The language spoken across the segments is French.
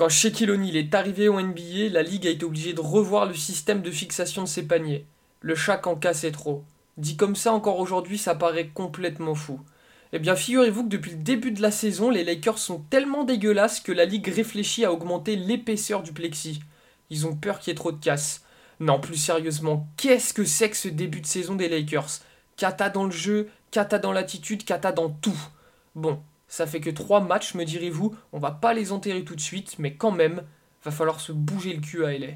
Quand Shaquille O'Neal est arrivé au NBA, la ligue a été obligée de revoir le système de fixation de ses paniers. Le Shaq en cassait trop. Dit comme ça encore aujourd'hui, ça paraît complètement fou. Eh bien, figurez-vous que depuis le début de la saison, les Lakers sont tellement dégueulasses que la ligue réfléchit à augmenter l'épaisseur du plexi. Ils ont peur qu'il y ait trop de casse. Non, plus sérieusement, qu'est-ce que c'est que ce début de saison des Lakers? Kata dans le jeu, kata dans l'attitude, kata dans tout. Bon, ça fait que trois matchs, me direz-vous, on va pas les enterrer tout de suite, mais quand même, va falloir se bouger le cul à LA.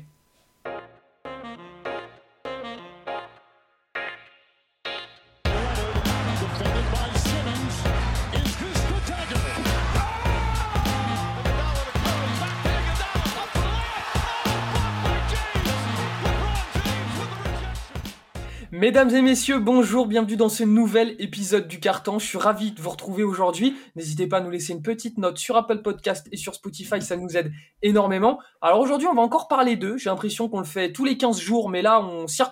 Mesdames et messieurs, bonjour, bienvenue dans ce nouvel épisode du Carton. Je suis ravi de vous retrouver aujourd'hui. N'hésitez pas à nous laisser une petite note sur Apple Podcast et sur Spotify, ça nous aide énormément. Alors aujourd'hui, on va encore parler d'eux. J'ai l'impression qu'on le fait tous les 15 jours, mais là,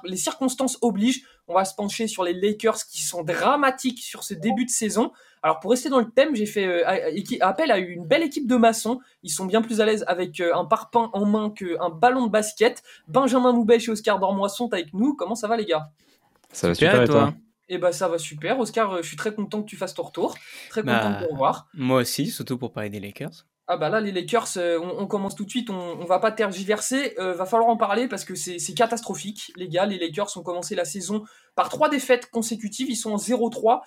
les circonstances obligent. On va se pencher sur les Lakers qui sont dramatiques sur ce début de saison. Alors pour rester dans le thème, j'ai fait euh, appel à une belle équipe de maçons. Ils sont bien plus à l'aise avec euh, un parpaing en main qu'un ballon de basket. Benjamin Moubel et Oscar Dormois sont avec nous. Comment ça va les gars? Ça va super, et toi Eh ben ça va super. Oscar, euh, je suis très content que tu fasses ton retour. Très content bah, de te revoir. Moi aussi, surtout pour parler des Lakers. Ah bah là, les Lakers, euh, on, commence tout de suite, on, on va pas tergiverser, euh, va falloir en parler parce que c'est catastrophique, les gars. Les Lakers ont commencé la saison par trois défaites consécutives, ils sont en 0-3,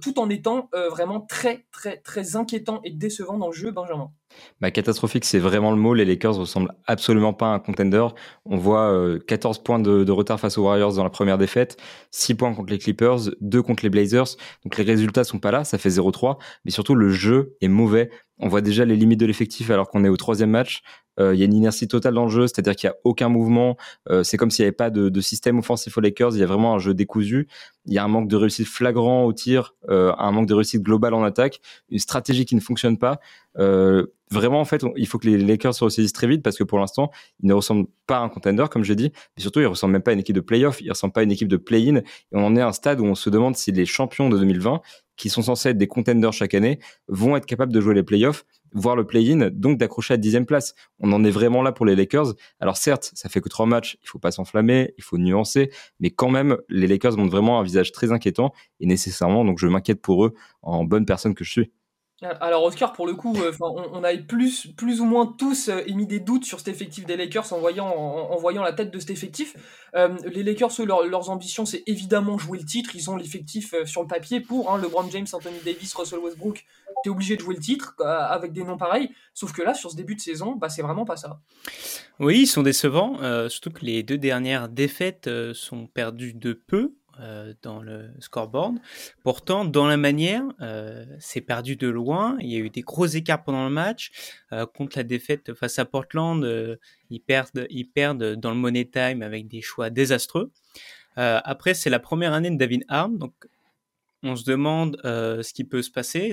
tout en étant vraiment très très très inquiétant et décevant dans le jeu, Benjamin. Bah, catastrophique, c'est vraiment le mot. Les Lakers ressemblent absolument pas à un contender. On voit 14 euh, points de, retard face aux Warriors dans la première défaite, 6 points contre les Clippers, 2 contre les Blazers. Donc les résultats sont pas là, ça fait 0-3. Mais surtout, le jeu est mauvais. On voit déjà les limites de l'effectif alors qu'on est au troisième match. Euh, il y a une inertie totale dans le jeu, c'est-à-dire qu'il n'y a aucun mouvement. Euh, c'est comme s'il n'y avait pas de, système offensif aux Lakers. Il y a vraiment un jeu décousu. Il y a un manque de réussite flagrant au tir, un manque de réussite globale en attaque, une stratégie qui ne fonctionne pas. Euh, vraiment, en fait, il faut que les Lakers se ressaisissent très vite parce que pour l'instant, ils ne ressemblent pas à un contender, comme je dit, mais surtout, ils ne ressemblent même pas à une équipe de playoff, ils ne ressemblent pas à une équipe de play-in. Et on en est à un stade où on se demande si les champions de 2020, qui sont censés être des contenders chaque année, vont être capables de jouer les playoffs, voire le play-in, donc d'accrocher à dixième place. On en est vraiment là pour les Lakers. Alors certes, ça fait que trois matchs, il faut pas s'enflammer, il faut nuancer, mais quand même, les Lakers montrent vraiment un visage très inquiétant et nécessairement, donc je m'inquiète pour eux en bonne personne que je suis. Alors Oscar, pour le coup, euh, on, avait plus, ou moins tous euh, émis des doutes sur cet effectif des Lakers en voyant, en, voyant la tête de cet effectif. Euh, les Lakers, leurs ambitions, c'est évidemment jouer le titre. Ils ont l'effectif sur le papier pour hein, LeBron James, Anthony Davis, Russell Westbrook. T'es obligé de jouer le titre avec des noms pareils. Sauf que là, sur ce début de saison, bah, c'est vraiment pas ça. Oui, ils sont décevants. surtout que les deux dernières défaites sont perdues de peu. Euh, dans le scoreboard. Pourtant, dans la manière, euh, c'est perdu de loin. Il y a eu des gros écarts pendant le match. Euh, contre la défaite face à Portland, ils, perdent, ils perdent dans le money time avec des choix désastreux. après, c'est la première année de David Arm, donc on se demande ce qui peut se passer.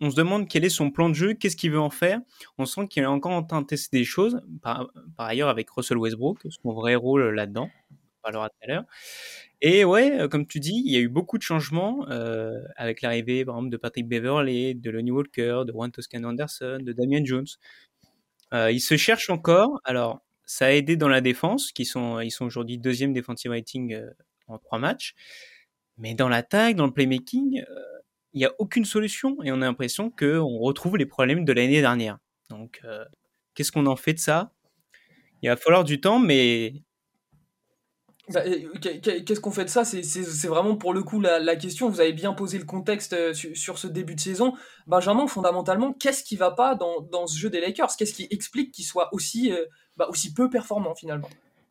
On se demande quel est son plan de jeu, qu'est-ce qu'il veut en faire. On sent qu'il est encore en train de tester des choses. Par, par ailleurs, avec Russell Westbrook, son vrai rôle là-dedans. On parlera tout à l'heure. Et ouais, euh, comme tu dis, il y a eu beaucoup de changements euh, avec l'arrivée, par exemple, de Patrick Beverley, de Lonnie Walker, de Juan Toscano Anderson, de Damian Jones. Euh, ils se cherchent encore. Alors, ça a aidé dans la défense, qui sont, sont aujourd'hui deuxième defensive rating en trois matchs. Mais dans l'attaque, dans le playmaking, il n'y a aucune solution et on a l'impression qu'on retrouve les problèmes de l'année dernière. Donc, qu'est-ce qu'on en fait de ça? Il va falloir du temps, mais bah, qu'est-ce qu'on fait de ça? C'est vraiment pour le coup la, question. Vous avez bien posé le contexte euh, sur, ce début de saison. Benjamin, fondamentalement, qu'est-ce qui va pas dans, ce jeu des Lakers? Qu'est-ce qui explique qu'ils soient aussi, euh, bah, aussi peu performants finalement?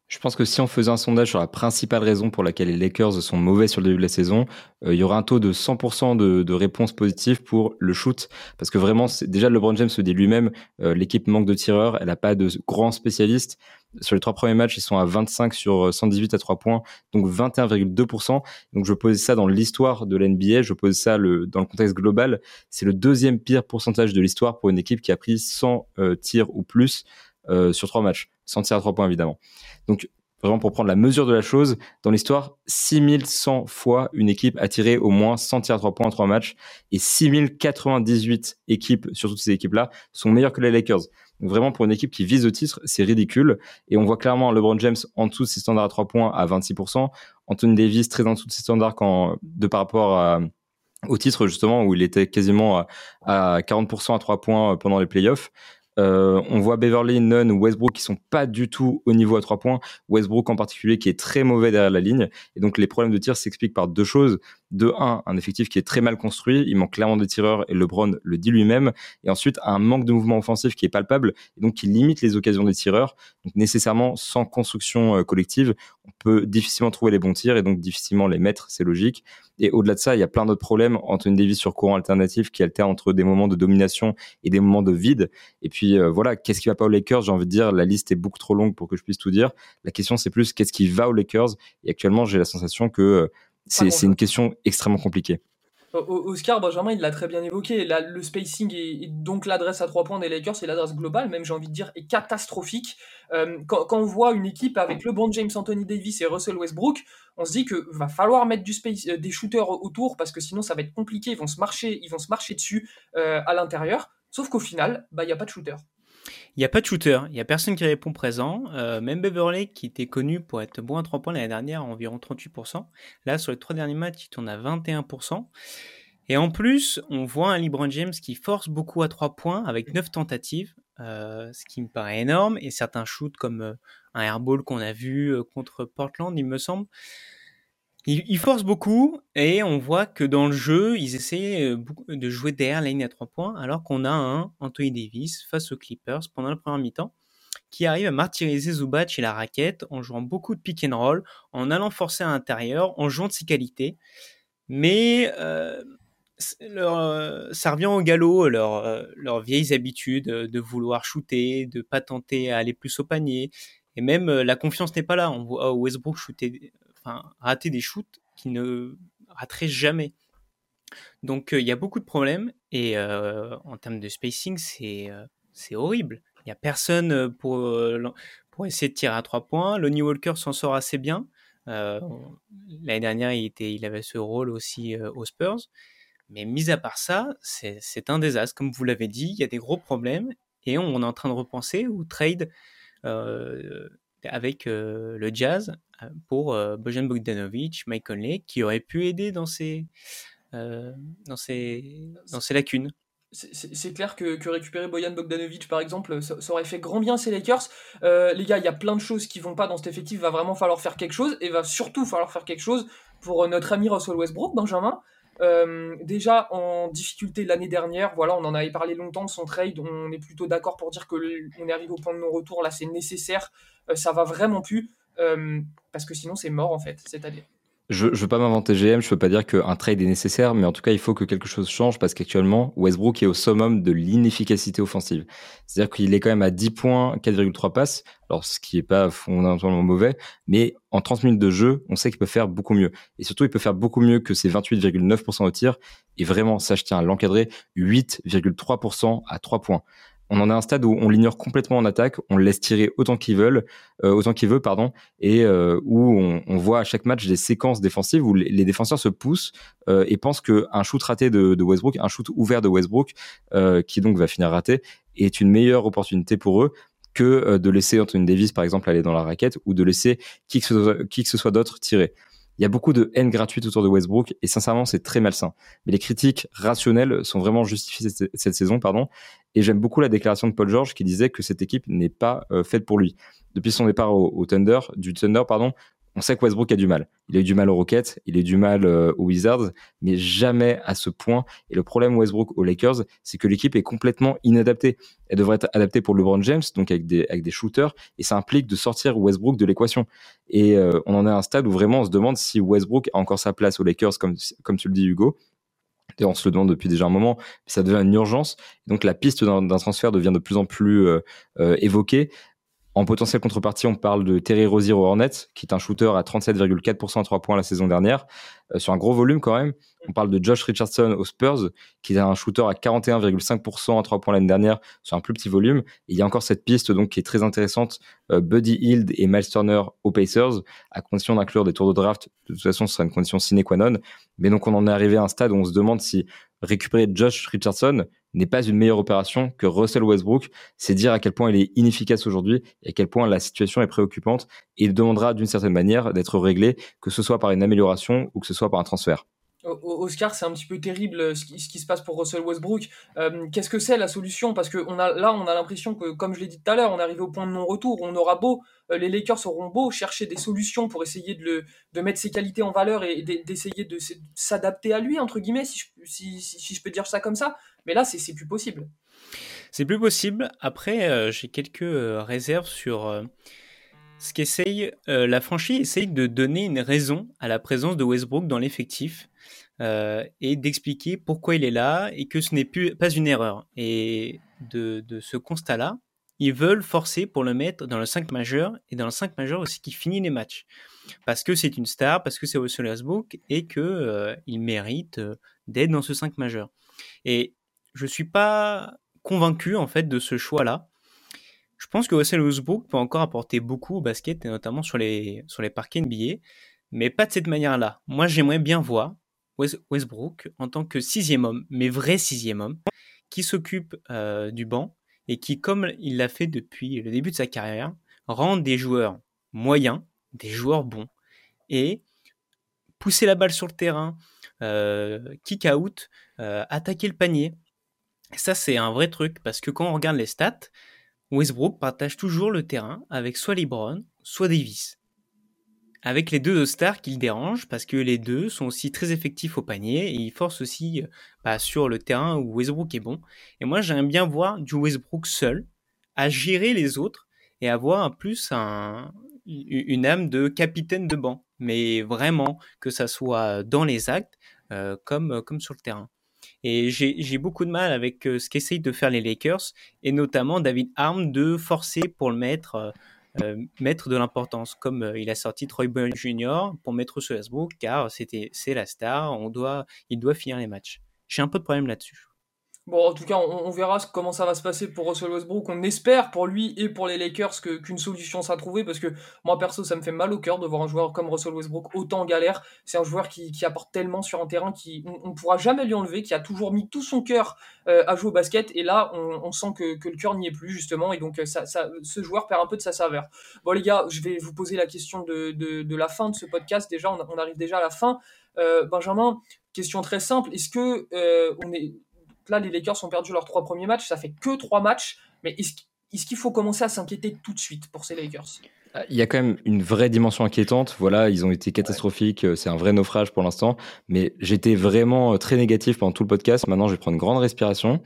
Je pense que si on faisait un sondage sur la principale raison pour laquelle les Lakers sont mauvais sur le début de la saison, euh, il y aura un taux de 100% de, de, réponses positives pour le shoot. Parce que vraiment, déjà LeBron James se dit lui-même, l'équipe manque de tireurs, elle n'a pas de grands spécialistes sur les trois premiers matchs, ils sont à 25 sur 118 à 3 points, donc 21,2%. Donc je pose ça dans l'histoire de l'NBA, je pose ça le, dans le contexte global. C'est le deuxième pire pourcentage de l'histoire pour une équipe qui a pris 100 euh, tirs ou plus euh, sur trois matchs, 100 tirs à 3 points évidemment. Donc vraiment pour prendre la mesure de la chose, dans l'histoire, 6100 fois une équipe a tiré au moins 100 tirs à 3 points en 3 matchs et 6098 équipes sur toutes ces équipes-là sont meilleures que les Lakers. Donc vraiment pour une équipe qui vise le titre, c'est ridicule et on voit clairement LeBron James en dessous de ses standards à 3 points à 26%, Anthony Davis très en dessous de ses standards de par rapport au titre justement où il était quasiment à 40% à 3 points pendant les playoffs. Euh, on voit Beverly, Nunn ou Westbrook qui sont pas du tout au niveau à trois points. Westbrook en particulier qui est très mauvais derrière la ligne. Et donc les problèmes de tir s'expliquent par deux choses. De un, un effectif qui est très mal construit. Il manque clairement des tireurs et LeBron le dit lui-même. Et ensuite, un manque de mouvement offensif qui est palpable et donc qui limite les occasions des tireurs. Donc nécessairement, sans construction euh, collective, on peut difficilement trouver les bons tirs et donc difficilement les mettre. C'est logique. Et au-delà de ça, il y a plein d'autres problèmes. Anthony Davis sur courant alternatif qui alterne entre des moments de domination et des moments de vide. Et puis euh, voilà, qu'est-ce qui va pas aux Lakers? J'ai envie de dire, la liste est beaucoup trop longue pour que je puisse tout dire. La question c'est plus qu'est-ce qui va aux Lakers? Et actuellement, j'ai la sensation que euh, c'est une question extrêmement compliquée. Oscar Benjamin, il l'a très bien évoqué. le spacing et, donc l'adresse à trois points des Lakers et l'adresse globale, même j'ai envie de dire, est catastrophique. Euh, quand, on voit une équipe avec LeBron James, Anthony Davis et Russell Westbrook, on se dit que va falloir mettre du space, euh, des shooters autour parce que sinon ça va être compliqué. Ils vont se marcher, ils vont se marcher dessus euh, à l'intérieur. Sauf qu'au final, bah il y a pas de shooter. Il n'y a pas de shooter, il n'y a personne qui répond présent. même Beverly, qui était connu pour être bon à 3 points l'année dernière, à environ 38%. Là, sur les trois derniers matchs, il tourne à 21%. Et en plus, on voit un LeBron James qui force beaucoup à 3 points avec 9 tentatives, ce qui me paraît énorme. Et certains shoots comme un airball qu'on a vu contre Portland, il me semble. Il, force beaucoup et on voit que dans le jeu, ils essaient de jouer derrière la ligne à 3 points alors qu'on a un Anthony Davis face aux Clippers pendant le premier mi-temps qui arrive à martyriser Zubac et la raquette en jouant beaucoup de pick and roll, en allant forcer à l'intérieur, en jouant de ses qualités. Mais euh, ça revient au galop, leur, leurs vieilles habitudes de vouloir shooter, de pas tenter à aller plus au panier. Et même la confiance n'est pas là. On voit Westbrook shooter, rater des shoots qui ne rateraient jamais. Donc il y a beaucoup de problèmes et en termes de spacing, c'est c'est horrible. Il n'y a personne pour, pour essayer de tirer à trois points. Lonnie Walker s'en sort assez bien. L'année dernière, il, était, il avait ce rôle aussi aux Spurs. Mais mis à part ça, c'est un désastre. Comme vous l'avez dit, il y a des gros problèmes et on est en train de repenser ou trade euh, avec euh, le Jazz euh, pour Bojan Bogdanovic, Mike Conley, qui aurait pu aider dans ces, dans ces, dans ces lacunes. C'est clair que, que, récupérer Bojan Bogdanovic, par exemple, ça, aurait fait grand bien ces Lakers. les gars, il y a plein de choses qui vont pas dans cet effectif. Va vraiment falloir faire quelque chose et va surtout falloir faire quelque chose pour notre ami Russell Westbrook, Benjamin. Euh, déjà en difficulté l'année dernière, voilà, on en avait parlé longtemps de son trade. On est plutôt d'accord pour dire que on est arrivé au point de non-retour. Là, c'est nécessaire. Euh, ça va vraiment plus euh, parce que sinon c'est mort en fait. C'est-à-dire je, je veux pas m'inventer GM, je veux pas dire qu'un trade est nécessaire, mais en tout cas, il faut que quelque chose change parce qu'actuellement, Westbrook est au summum de l'inefficacité offensive. C'est-à-dire qu'il est quand même à 10 points, 4,3 passes, alors ce qui est pas fondamentalement mauvais, mais en 30 minutes de jeu, on sait qu'il peut faire beaucoup mieux. Et surtout, il peut faire beaucoup mieux que ses 28,9% au tir. Et vraiment, ça, je tiens à l'encadrer, 8,3% à 3 points on en a un stade où on l'ignore complètement en attaque, on le laisse tirer autant qu'il veut, euh, autant qu'il veut, pardon, et euh, où on, voit à chaque match des séquences défensives où les, défenseurs se poussent euh, et pensent qu'un shoot raté de, Westbrook, un shoot ouvert de Westbrook, qui donc va finir raté, est une meilleure opportunité pour eux que de laisser Anthony Davis par exemple aller dans la raquette ou de laisser qui que ce qui que ce soit d'autre tirer. Il y a beaucoup de haine gratuite autour de Westbrook et sincèrement, c'est très malsain. Mais les critiques rationnelles sont vraiment justifiées cette, saison, pardon. Et j'aime beaucoup la déclaration de Paul George qui disait que cette équipe n'est pas euh, faite pour lui. Depuis son départ au, Thunder, du Thunder, pardon, on sait que Westbrook a du mal. Il a eu du mal aux Rockets, il a eu du mal euh, aux Wizards, mais jamais à ce point. Et le problème Westbrook aux Lakers, c'est que l'équipe est complètement inadaptée. Elle devrait être adaptée pour LeBron James, donc avec des, avec des shooters, et ça implique de sortir Westbrook de l'équation. Et euh, on en est à un stade où vraiment on se demande si Westbrook a encore sa place aux Lakers, comme, comme tu le dis Hugo. Et on se le demande depuis déjà un moment, ça devient une urgence. Donc la piste d'un transfert devient de plus en plus euh, évoquée En potentiel contrepartie, on parle de Terry Rozier aux Hornets, qui est un shooter à 37,4% à 3 points la saison dernière, euh, sur un gros volume quand même. On parle de Josh Richardson aux Spurs, qui est un shooter à 41,5% à 3 points l'année dernière, sur un plus petit volume. il y a encore cette piste donc qui est très intéressante, euh, Buddy Hield et Miles Turner aux Pacers, à condition d'inclure des tours de draft. De toute façon, ce sera une condition sine qua non. Mais donc on en est arrivé à un stade où on se demande si récupérer Josh Richardson n'est pas une meilleure opération que Russell Westbrook. C'est dire à quel point il est inefficace aujourd'hui et à quel point la situation est préoccupante. Il demandera d'une certaine manière d'être réglé, que ce soit par une amélioration ou que ce soit par un transfert. Oscar, c'est un petit peu terrible euh, ce qui, se passe pour Russell Westbrook. Euh, qu'est-ce que c'est la solution? Parce que on a, là, on a l'impression que, comme je l'ai dit tout à l'heure, on est arrivé au point de non-retour. On aura beau, euh, les Lakers auront beau chercher des solutions pour essayer de, le, de mettre ses qualités en valeur et d'essayer de s'adapter à lui, entre guillemets, si je, si, je, peux dire ça comme ça. Mais là, c'est plus possible. C'est plus possible. Après, j'ai quelques réserves sur ce qu'essaye la franchise essaye de donner une raison à la présence de Westbrook dans l'effectif. Euh, et d'expliquer pourquoi il est là et que ce n'est pas une erreur. Et de, ce constat-là, ils veulent forcer pour le mettre dans le 5 majeur et dans le 5 majeur aussi qui finit les matchs. Parce que c'est une star, parce que c'est Russell Westbrook et qu'il euh, mérite euh, d'être dans ce 5 majeur. Et je suis pas convaincu en fait de ce choix-là. Je pense que Russell Westbrook peut encore apporter beaucoup au basket et notamment sur les, sur les parquets NBA, mais pas de cette manière-là. Moi j'aimerais bien voir Westbrook en tant que sixième homme, mais vrai sixième homme, qui s'occupe euh, du banc et qui, comme il l'a fait depuis le début de sa carrière, rend des joueurs moyens, des joueurs bons, et pousser la balle sur le terrain, euh, kick out, euh, attaquer le panier. ça, c'est un vrai truc, parce que quand on regarde les stats, Westbrook partage toujours le terrain avec soit LeBron, soit Davis avec les deux stars qui le dérangent parce que les deux sont aussi très effectifs au panier et ils forcent aussi euh, bah, sur le terrain où Westbrook est bon. Et moi, j'aime bien voir du Westbrook seul à gérer les autres et avoir plus un, une âme de capitaine de banc, mais vraiment que ça soit dans les actes euh, comme, comme sur le terrain. Et j'ai beaucoup de mal avec euh, ce qu'essayent de faire les Lakers, et notamment David Arm de forcer pour le mettre euh, mettre de l'importance, comme euh, il a sorti Troy Brown Jr. pour mettre sur Facebook, car c'était c'est la star, on doit, il doit finir les matchs. J'ai un peu de problème là-dessus. Bon, en tout cas, on, verra comment ça va se passer pour Russell Westbrook. On espère pour lui et pour les Lakers qu'une solution sera trouvée parce que moi, perso, ça me fait mal au cœur de voir un joueur comme Russell Westbrook autant en galère. C'est un joueur qui, apporte tellement sur un terrain qui on, ne pourra jamais lui enlever, qui a toujours mis tout son cœur euh, à jouer au basket. Et là, on, sent que, le cœur n'y est plus, justement. Et donc, ça, ce joueur perd un peu de sa saveur. Bon, les gars, je vais vous poser la question de, la fin de ce podcast. Déjà, on, arrive déjà à la fin. Euh, Benjamin, question très simple. Est-ce que euh, on est là, les Lakers ont perdu leurs trois premiers matchs, ça fait que trois matchs, mais est-ce qu'il faut commencer à s'inquiéter tout de suite pour ces Lakers? Ah, il y a quand même une vraie dimension inquiétante. Voilà, ils ont été catastrophiques. C'est un vrai naufrage pour l'instant. Mais j'étais vraiment euh, très négatif pendant tout le podcast. Maintenant, je vais prendre une grande respiration.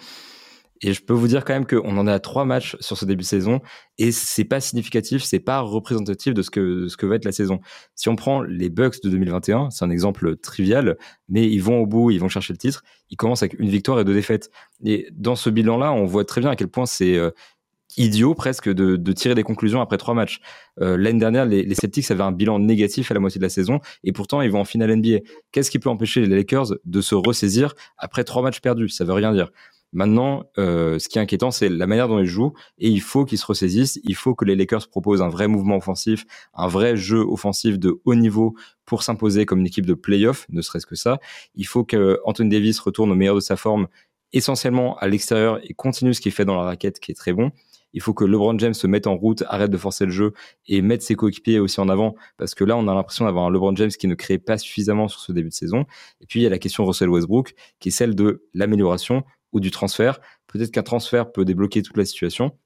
Et je peux vous dire quand même qu'on en est à trois matchs sur ce début de saison et c'est pas significatif, c'est pas représentatif de ce que ce que va être la saison. Si on prend les Bucks de 2021, c'est un exemple trivial, mais ils vont au bout, ils vont chercher le titre. Ils commencent avec une victoire et deux défaites. Et dans ce bilan-là, on voit très bien à quel point c'est euh, idiot presque de, de, tirer des conclusions après trois matchs. Euh, L'année dernière, les, les, Celtics avaient un bilan négatif à la moitié de la saison et pourtant ils vont en finale NBA. Qu'est-ce qui peut empêcher les Lakers de se ressaisir après trois matchs perdus? Ça veut rien dire. Maintenant, euh, ce qui est inquiétant, c'est la manière dont ils jouent et il faut qu'ils se ressaisissent. Il faut que les Lakers proposent un vrai mouvement offensif, un vrai jeu offensif de haut niveau pour s'imposer comme une équipe de playoff, ne serait-ce que ça. Il faut que Anthony Davis retourne au meilleur de sa forme, essentiellement à l'extérieur et continue ce qu'il fait dans la raquette, qui est très bon. Il faut que LeBron James se mette en route, arrête de forcer le jeu et mette ses coéquipiers aussi en avant parce que là, on a l'impression d'avoir un LeBron James qui ne crée pas suffisamment sur ce début de saison. Et puis, il y a la question Russell Westbrook qui est celle de l'amélioration ou du transfert. Peut-être qu'un transfert peut débloquer toute la situation.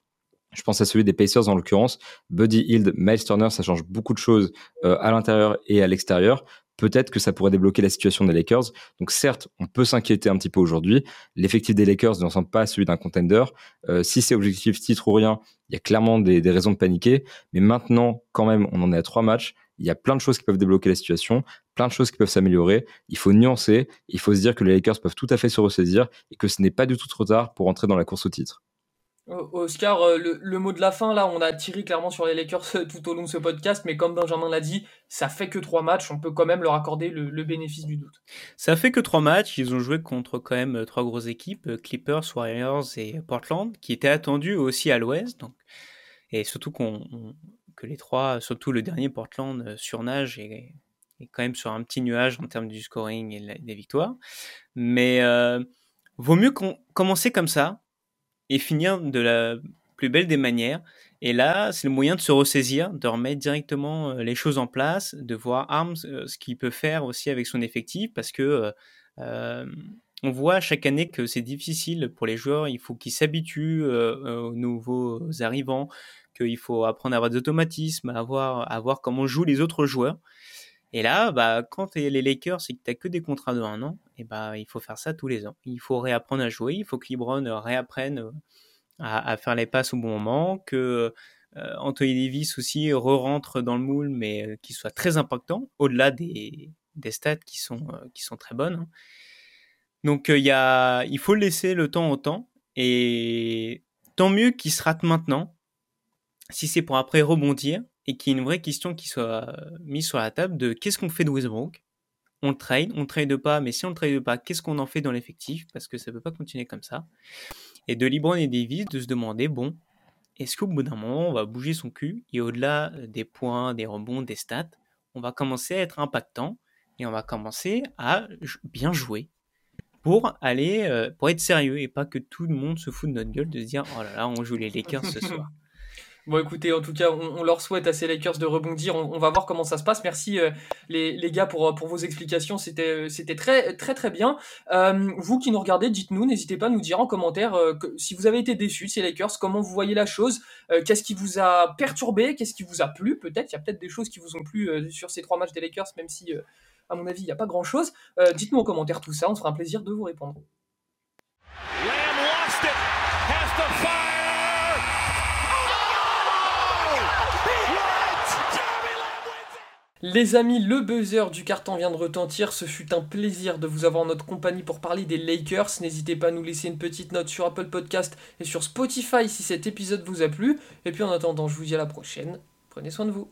Je pense à celui des Pacers en l'occurrence. Buddy Hield, Miles Turner, ça change beaucoup de choses euh, à l'intérieur et à l'extérieur. Peut-être que ça pourrait débloquer la situation des Lakers. Donc certes, on peut s'inquiéter un petit peu aujourd'hui. L'effectif des Lakers ne ressemble pas à celui d'un contender. Euh, si c'est objectif titre ou rien, il y a clairement des, des raisons de paniquer. Mais maintenant, quand même, on en est à trois matchs. Il y a plein de choses qui peuvent débloquer la situation, plein de choses qui peuvent s'améliorer. Il faut nuancer, il faut se dire que les Lakers peuvent tout à fait se ressaisir et que ce n'est pas du tout trop tard pour entrer dans la course au titre. Oscar, euh, le, mot de la fin, là, on a tiré clairement sur les Lakers tout au long de ce podcast, mais comme Benjamin l'a dit, ça fait que trois matchs, on peut quand même leur accorder le, bénéfice du doute. Ça fait que trois matchs, ils ont joué contre quand même euh, trois grosses équipes, euh, Clippers, Warriors et Portland, qui étaient attendus aussi à l'ouest, donc, et surtout qu'on, les trois, surtout le dernier Portland, surnage et, quand même sur un petit nuage en termes du scoring et des victoires. Mais vaut mieux commencer comme ça, et finir de la plus belle des manières. Et là, c'est le moyen de se ressaisir, de remettre directement euh, les choses en place, de voir Arms euh, ce qu'il peut faire aussi avec son effectif, parce que euh, on voit chaque année que c'est difficile pour les joueurs. Il faut qu'ils s'habituent aux nouveaux arrivants, qu'il faut apprendre à avoir des automatismes, à voir, à voir comment jouent les autres joueurs. Et là, bah, quand tu es les Lakers et que tu que des contrats de un an, et bah, il faut faire ça tous les ans. Il faut réapprendre à jouer, il faut que LeBron réapprenne euh, à, faire les passes au bon moment, que euh, Anthony Davis aussi re-rentre dans le moule, mais euh, qu'il soit très impactant, au-delà des, stats qui sont, qui sont très bonnes. Hein. Donc y a, il faut laisser le temps au temps, et tant mieux qu'il se rate maintenant, si c'est pour après rebondir, et qu'il y ait une vraie question qui soit mise sur la table de qu'est-ce qu'on fait de Westbrook On trade, on trade pas, mais si on ne trade pas, qu'est-ce qu'on en fait dans l'effectif? Parce que ça ne peut pas continuer comme ça. Et de LeBron et Davis de se demander, bon, est-ce qu'au bout d'un moment, on va bouger son cul et au-delà des points, des rebonds, des stats, on va commencer à être impactant et on va commencer à bien jouer pour aller, euh, pour être sérieux et pas que tout le monde se fout de notre gueule de se dire, oh là là, on joue les Lakers ce soir. Bon, écoutez, en tout cas, on, leur souhaite à ces Lakers de rebondir. On, va voir comment ça se passe. Merci euh, les, les, gars pour, pour vos explications. C'était euh, très très très bien. Euh, vous qui nous regardez, dites-nous, n'hésitez pas à nous dire en commentaire si vous avez été déçus de ces Lakers, comment vous voyez la chose, qu'est-ce qui vous a perturbé, qu'est-ce qui vous a plu. Peut-être, il y a peut-être des choses qui vous ont plu sur ces trois matchs des Lakers, même si, à mon avis, il n'y a pas grand-chose. dites-nous en commentaire tout ça. On sera un plaisir de vous répondre. Les amis, le buzzer du carton vient de retentir. Ce fut un plaisir de vous avoir en notre compagnie pour parler des Lakers. N'hésitez pas à nous laisser une petite note sur Apple Podcast et sur Spotify si cet épisode vous a plu. Et puis en attendant, je vous dis à la prochaine. Prenez soin de vous.